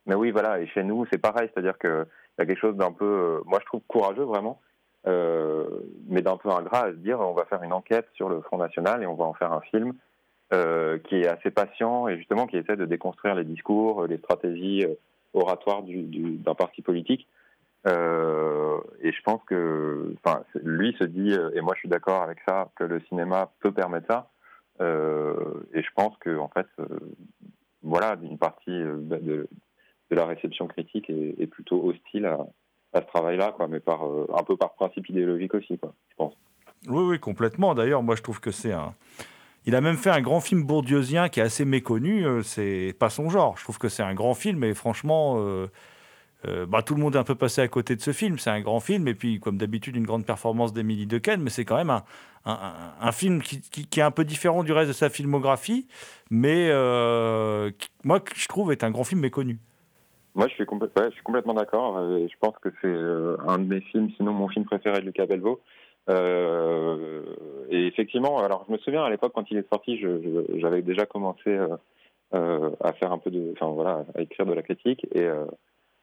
[SPEAKER 6] mais oui voilà et chez nous c'est pareil, c'est-à-dire que il y a quelque chose d'un peu, euh, moi je trouve courageux vraiment. mais d'un peu ingrat à se dire on va faire une enquête sur le Front National et on va en faire un film qui est assez patient et justement qui essaie de déconstruire les discours, les stratégies oratoire d'un du, parti politique. Euh, et je pense que, enfin, lui se dit, euh, et moi je suis d'accord avec ça, que le cinéma peut permettre ça. Euh, et je pense que, en fait, voilà, une partie de, la réception critique est, plutôt hostile à, à ce travail-là, mais par un peu par principe idéologique aussi, quoi, je pense.
[SPEAKER 1] Oui, oui, complètement. D'ailleurs, moi je trouve que c'est un il a même fait un grand film bourdieusien qui est assez méconnu. Euh, c'est pas son genre. Je trouve que c'est un grand film et franchement, euh, euh, bah, tout le monde est un peu passé à côté de ce film. C'est un grand film et puis, comme d'habitude, une grande performance d'Emily Dequesne. Mais c'est quand même un, film qui, est un peu différent du reste de sa filmographie, mais moi, je trouve est un grand film méconnu.
[SPEAKER 6] Moi, je suis, je suis complètement d'accord. je pense que c'est un de mes films, sinon mon film préféré de Lucas Belvaux. Euh, et effectivement, alors je me souviens à l'époque quand il est sorti, j'avais déjà commencé euh, euh, à faire un peu de, enfin voilà, à écrire de la critique et,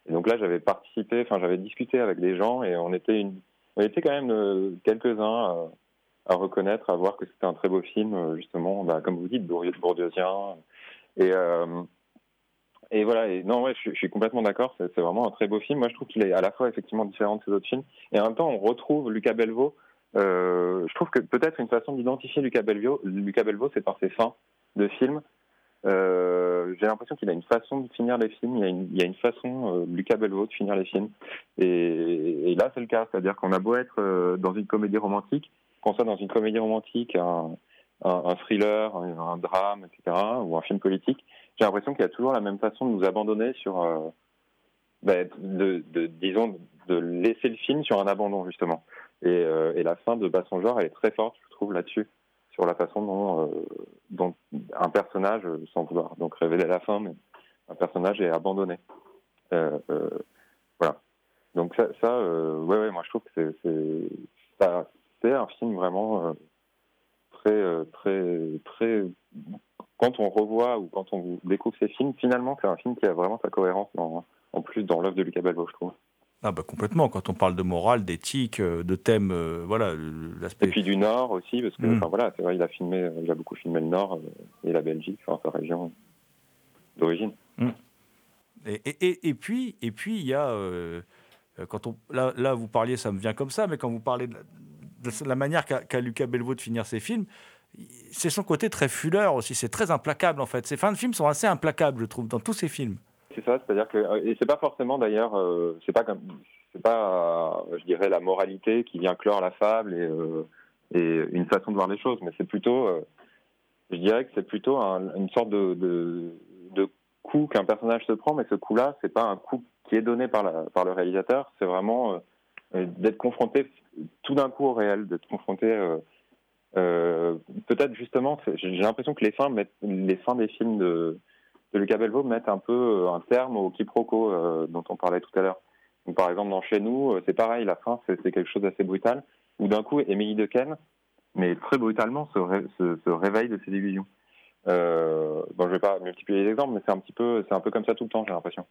[SPEAKER 6] donc là j'avais participé, enfin j'avais discuté avec des gens et on était une, on était quand même quelques-uns à, reconnaître, à voir que c'était un très beau film, justement, bah, comme vous dites, bourdieusien. Et, et voilà, et non, ouais, je, je suis complètement d'accord, c'est vraiment un très beau film. Moi, je trouve qu'il est à la fois effectivement différent de ses autres films, et en même temps, on retrouve Lucas Belvaux je trouve que peut-être une façon d'identifier Lucas Belvaux, c'est par ses fins de films. Euh, j'ai l'impression qu'il a une façon de finir les films. Il y a une, façon, euh, Lucas de finir les films. Et, là, c'est le cas. C'est-à-dire qu'on a beau être euh, dans une comédie romantique, qu'on soit dans une comédie romantique, un, thriller, un, drame, etc., ou un film politique, j'ai l'impression qu'il y a toujours la même façon de nous abandonner sur, euh, ben, disons, de laisser le film sur un abandon justement. Euh, et, la fin de Bas son genre, elle est très forte, je trouve, là-dessus, sur la façon dont, euh, un personnage, sans vouloir donc révéler la fin, mais un personnage est abandonné. Euh, voilà. Donc ça, ça ouais, ouais, moi je trouve que c'est c'est un film vraiment très très très quand on revoit ou quand on découvre ces films, finalement c'est un film qui a vraiment sa cohérence en plus dans l'œuvre de Lucas Belvaux, je trouve.
[SPEAKER 1] Ah bah complètement, quand on parle de morale, d'éthique, euh, de thèmes, euh, voilà,
[SPEAKER 6] Et
[SPEAKER 1] l'aspect...
[SPEAKER 6] puis du Nord aussi, parce que
[SPEAKER 1] Mm.
[SPEAKER 6] enfin, voilà, c'est vrai, il a filmé, il a beaucoup filmé le Nord euh, et la Belgique, enfin sa région d'origine.
[SPEAKER 1] Et, et- et- et puis, et puis il y a, euh, euh, quand on, là, là, vous parliez, ça me vient comme ça, mais quand vous parlez de la, de la manière qu'a qu'a Lucas Belvaux de finir ses films, c'est son côté très fuleur aussi, c'est très implacable en fait. Ses fins de films sont assez implacables, je trouve, dans tous ses films.
[SPEAKER 6] C'est ça, c'est-à-dire que euh, et c'est pas forcément d'ailleurs, euh, c'est pas c'est pas, euh, je dirais la moralité qui vient clore la fable et, une façon de voir les choses, mais c'est plutôt, je dirais que c'est plutôt un- une sorte de, coup qu'un personnage se prend, mais ce coup-là, c'est pas un coup qui est donné par, le réalisateur, c'est vraiment d'être confronté tout d'un coup au réel, d'être confronté. peut-être justement, j'ai l'impression que les fins, les fins des films de, de Lucas Belvaux mettent un peu euh, un terme au quiproquo euh, dont on parlait tout à l'heure. Par exemple, dans Chez nous, euh, c'est pareil, la fin, c'est quelque chose d'assez brutal, où d'un coup, Émilie Dequesne, mais très brutalement, se, se réveille de ses illusions. Euh, bon, je vais pas multiplier les exemples, mais c'est un petit peu, c'est un peu comme ça tout le temps, j'ai l'impression.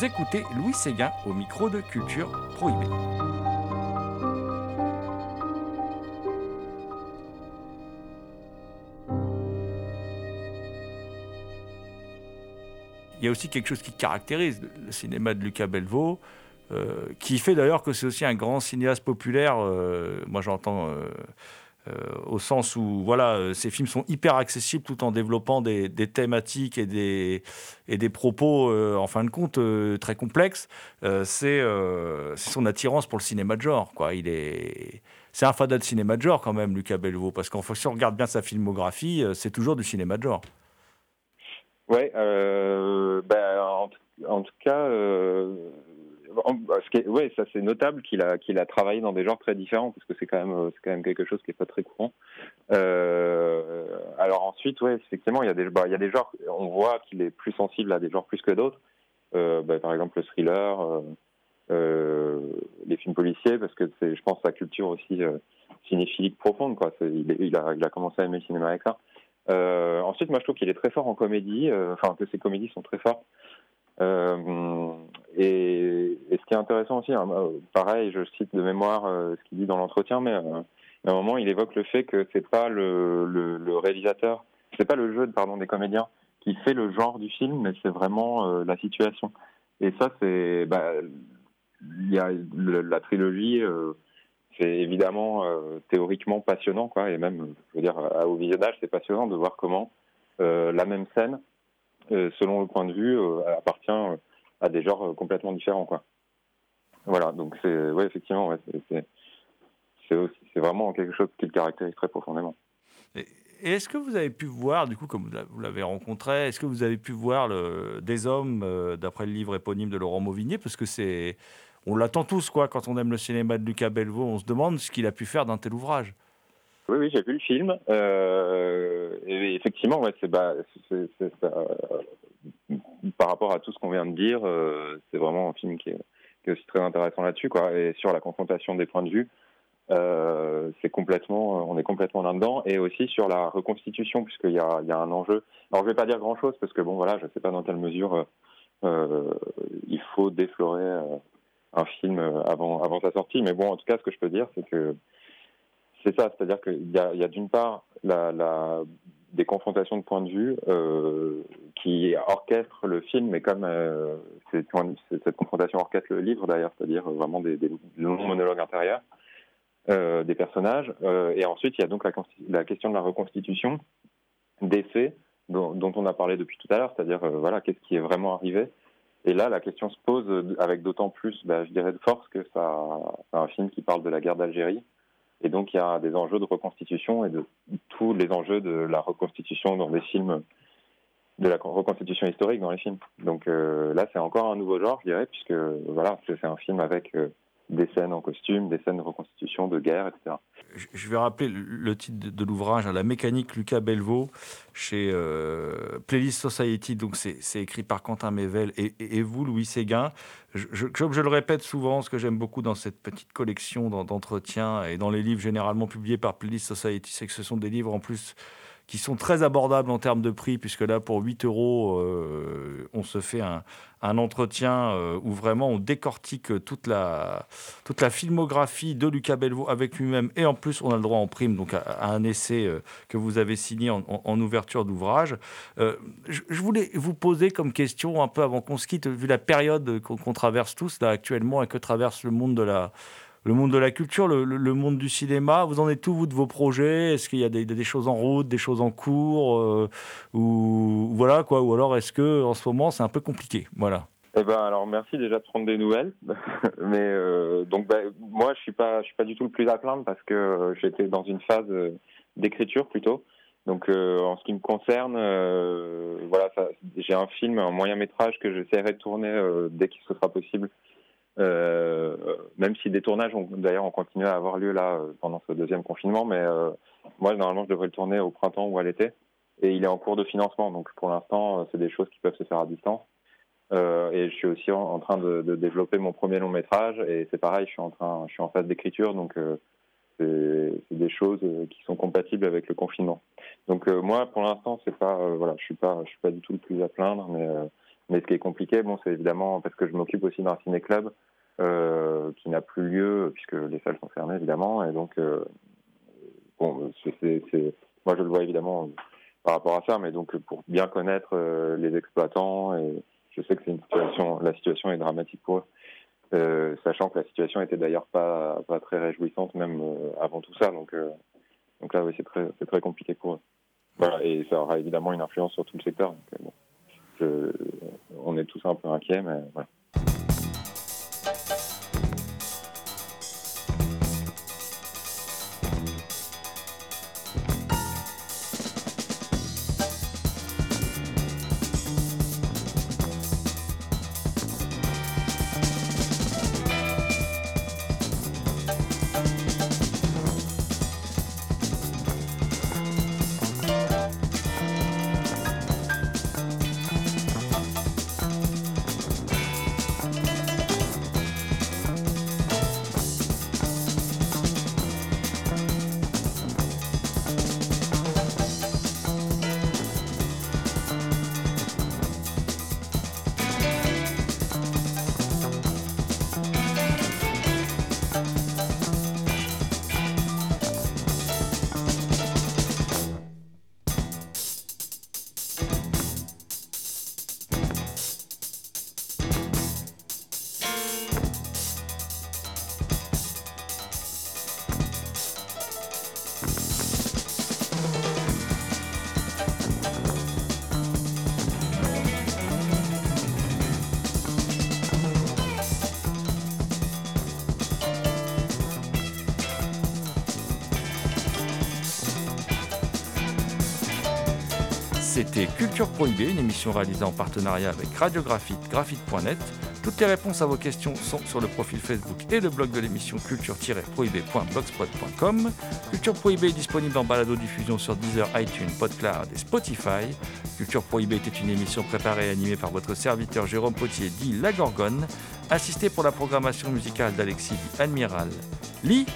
[SPEAKER 1] Écoutez Louis Séguin au micro de Culture Prohibée. il y a aussi quelque chose qui caractérise le cinéma de Lucas Belvaux, qui fait d'ailleurs que c'est aussi un grand cinéaste populaire. moi, j'entends euh, au sens où voilà, euh, ces films sont hyper accessibles tout en développant des, thématiques et des, et des propos, euh, en fin de compte, très complexes. c'est son attirance pour le cinéma de genre. Quoi. Il est, c'est un fada de cinéma de genre quand même, Lucas Belvaux, parce qu'en si on regarde bien sa filmographie, c'est toujours du cinéma de genre.
[SPEAKER 6] Ouais, ben, en, en, tout cas, oui, ça c'est notable qu'il a travaillé dans des genres très différents parce que c'est quand même euh, quelque chose qui est pas très courant. Euh, alors ensuite, ouais, effectivement, il y a des bah, il y a des genres. On voit qu'il est plus sensible à des genres plus que d'autres. Euh, bah, par exemple, le thriller, les films policiers, parce que c'est, je pense, sa culture aussi cinéphilique profonde. Quoi. Il, a, commencé à aimer le cinéma avec ça. ensuite, moi, je trouve qu'il est très fort en comédie. Enfin, que ses comédies sont très fortes. Et, ce qui est intéressant aussi, hein, pareil, je cite de mémoire euh, ce qu'il dit dans l'entretien, mais euh, à un moment, il évoque le fait que c'est pas le, le, le réalisateur, c'est pas le jeu des comédiens qui fait le genre du film, mais c'est vraiment la situation. Et ça, c'est, bah, la trilogie, c'est évidemment théoriquement passionnant, quoi, et même, je veux dire, au visionnage, c'est passionnant de voir comment la même scène euh, selon le point de vue, euh, appartient euh, à des genres complètement différents, quoi. Voilà, donc c'est, ouais, effectivement, c'est, c'est vraiment quelque chose qui le caractérise très profondément.
[SPEAKER 1] Et est-ce que vous avez pu voir, du coup, comme vous l'avez rencontré, est-ce que vous avez pu voir le, Des Hommes, d'après le livre éponyme de Laurent Mauvigné Parce que c'est. On l'attend tous, quoi, quand on aime le cinéma de Lucas Belvaux, on se demande ce qu'il a pu faire d'un tel ouvrage.
[SPEAKER 6] Oui, oui, j'ai vu le film. Euh, et effectivement, ouais, c'est, bah, par rapport à tout ce qu'on vient de dire, euh, c'est vraiment un film qui est, aussi très intéressant là-dessus, quoi. Et sur la confrontation des points de vue, euh, c'est complètement, on est complètement là-dedans. Et aussi sur la reconstitution, puisqu'il y a, un enjeu. Alors, je vais pas dire grand-chose parce que bon, voilà, je sais pas dans quelle mesure euh, il faut déflorer un film avant, sa sortie. Mais bon, en tout cas, ce que je peux dire, c'est que c'est ça, c'est-à-dire qu'il y a, d'une part la, des confrontations de points de vue euh, qui orchestrent le film, mais comme euh, cette confrontation orchestre le livre d'ailleurs, c'est-à-dire vraiment des, longs monologues intérieurs euh, des personnages. Et ensuite, il y a donc la, question de la reconstitution des faits dont, on a parlé depuis tout à l'heure, c'est-à-dire voilà, qu'est-ce qui est vraiment arrivé. Et là, la question se pose avec d'autant plus, bah, je dirais, de force que c'est un film qui parle de la guerre d'Algérie et donc, il y a des enjeux de reconstitution et de tous les enjeux de la reconstitution dans des films, de la reconstitution historique dans les films. Donc euh, là, c'est encore un nouveau genre, je dirais, puisque voilà, c'est un film avec euh, des scènes en costume, des scènes de reconstitution, de guerre, etc.
[SPEAKER 1] Je vais rappeler le titre de l'ouvrage, hein, La mécanique Lucas Belvaux, chez euh, Playlist Society. Donc, c'est écrit par Quentin Mével et, vous, Louis Séguin. Je, je le répète souvent, ce que j'aime beaucoup dans cette petite collection d'entretiens et dans les livres généralement publiés par Playlist Society, c'est que ce sont des livres en plus qui sont très abordables en termes de prix, puisque là, pour 8 euros, euh, on se fait un, entretien euh, où vraiment on décortique toute la, toute la filmographie de Lucas Belvaux avec lui-même, et en plus, on a le droit en prime donc à, un essai euh, que vous avez signé en, ouverture d'ouvrage. je, je, voulais vous poser comme question, un peu avant qu'on se quitte, vu la période qu'on traverse tous là actuellement et que traverse le monde de la le monde de la culture, le, monde du cinéma. Vous en êtes tout, vous, de vos projets? Est-ce qu'il y a des, choses en route, des choses en cours euh, ou, voilà, quoi, ou alors est-ce que en ce moment, c'est un peu compliqué? Voilà.
[SPEAKER 6] Eh ben, alors merci déjà de prendre des nouvelles. [LAUGHS] Mais euh, donc ben, moi je suis suis pas du tout le plus à plaindre parce que euh, j'étais dans une phase d'écriture plutôt. Donc en ce qui me concerne, voilà, j'ai un film, un moyen métrage que j'essaierai de tourner dès qu'il sera possible euh, même si des tournages, d'ailleurs, ont continué à avoir lieu là euh, pendant ce deuxième confinement, mais euh, moi, normalement, je devrais le tourner au printemps ou à l'été, et il est en cours de financement. Donc, pour l'instant, c'est des choses qui peuvent se faire à distance. Et je suis aussi en, train de, de, développer mon premier long métrage, et c'est pareil, je suis en train, je suis en phase d'écriture, donc c'est des choses qui sont compatibles avec le confinement. Donc moi, pour l'instant, c'est pas, voilà, je suis pas, je suis pas du tout le plus à plaindre, mais mais ce qui est compliqué, bon, c'est évidemment parce que je m'occupe aussi d'un ciné-club euh, qui n'a plus lieu puisque les salles sont fermées évidemment, et donc euh, bon, c'est, moi je le vois évidemment par rapport à ça, mais donc pour bien connaître les exploitants et je sais que c'est une situation, la situation est dramatique pour eux. Euh, sachant que la situation était d'ailleurs pas, pas très réjouissante même euh, avant tout ça. Donc, euh, donc là, oui, c'est très, très compliqué pour eux. Voilà, et ça aura évidemment une influence sur tout le secteur. Donc, bon, on est tous un peu inquiets, mais voilà.
[SPEAKER 1] Culture Prohibée, une émission réalisée en partenariat avec Radiographite, graphite.net. Toutes les réponses à vos questions sont sur le profil Facebook et le blog de l'émission culture-prohibée.blogspot.com. Culture Prohibée est disponible en balado-diffusion sur Deezer, iTunes, PodCloud et Spotify. Culture Prohibée était une émission préparée et animée par votre serviteur Jérôme Potier, dit La Gorgone, assisté pour la programmation musicale d'Alexis Admiral Lee.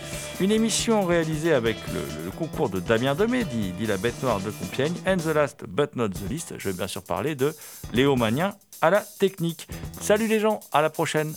[SPEAKER 1] Une émission réalisée avec le, concours de Damien Demé, dit, dit, la bête noire de Compiègne, and the last but not the least, je vais bien sûr parler de Léo Magnien à la technique. Salut les gens, à la prochaine